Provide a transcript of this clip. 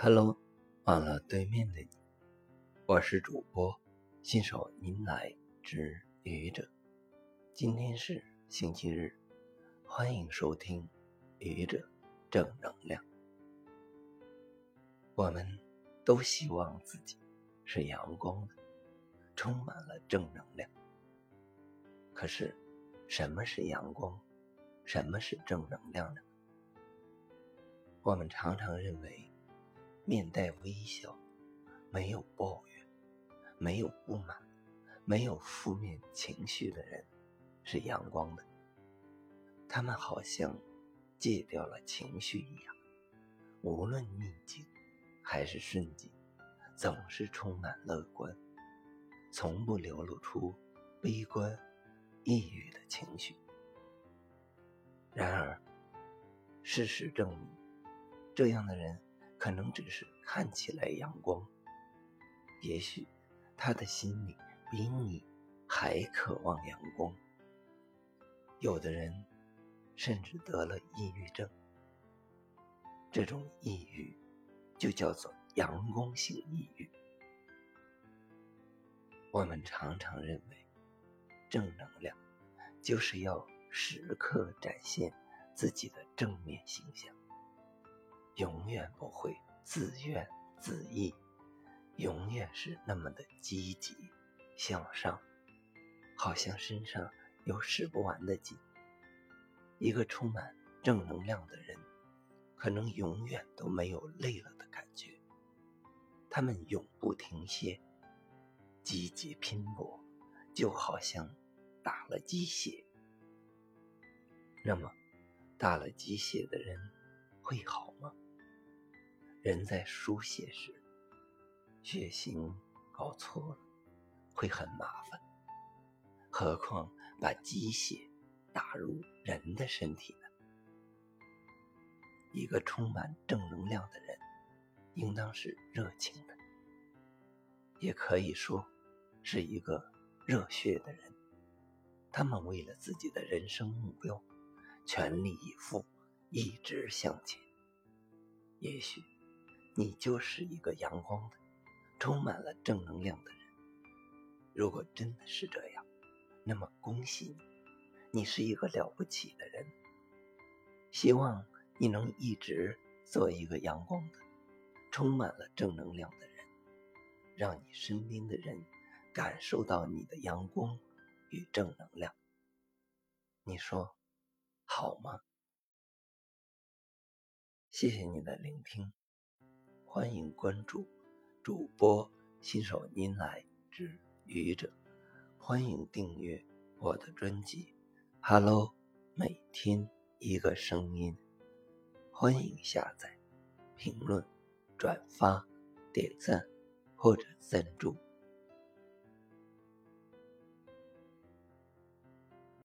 Hello，忘了对面的你，我是主播新手您来之愚者。今天是星期日，欢迎收听愚者正能量。我们都希望自己是阳光的，充满了正能量。可是，什么是阳光？什么是正能量呢？我们常常认为。面带微笑，没有抱怨，没有不满，没有负面情绪的人，是阳光的。他们好像戒掉了情绪一样，无论逆境还是顺境，总是充满乐观，从不流露出悲观、抑郁的情绪。然而，事实证明，这样的人。可能只是看起来阳光，也许他的心里比你还渴望阳光。有的人甚至得了抑郁症，这种抑郁就叫做阳光性抑郁。我们常常认为，正能量就是要时刻展现自己的正面形象。永远不会自怨自艾，永远是那么的积极向上，好像身上有使不完的劲。一个充满正能量的人，可能永远都没有累了的感觉。他们永不停歇，积极拼搏，就好像打了鸡血。那么，打了鸡血的人会好吗？人在书写时，血型搞错了，会很麻烦。何况把鸡血打入人的身体呢？一个充满正能量的人，应当是热情的，也可以说是一个热血的人。他们为了自己的人生目标，全力以赴，一直向前。也许。你就是一个阳光的、充满了正能量的人。如果真的是这样，那么恭喜你，你是一个了不起的人。希望你能一直做一个阳光的、充满了正能量的人，让你身边的人感受到你的阳光与正能量。你说好吗？谢谢你的聆听。欢迎关注主播新手您来之愚者，欢迎订阅我的专辑。Hello，每天一个声音，欢迎下载、评论、转发、点赞或者赞助。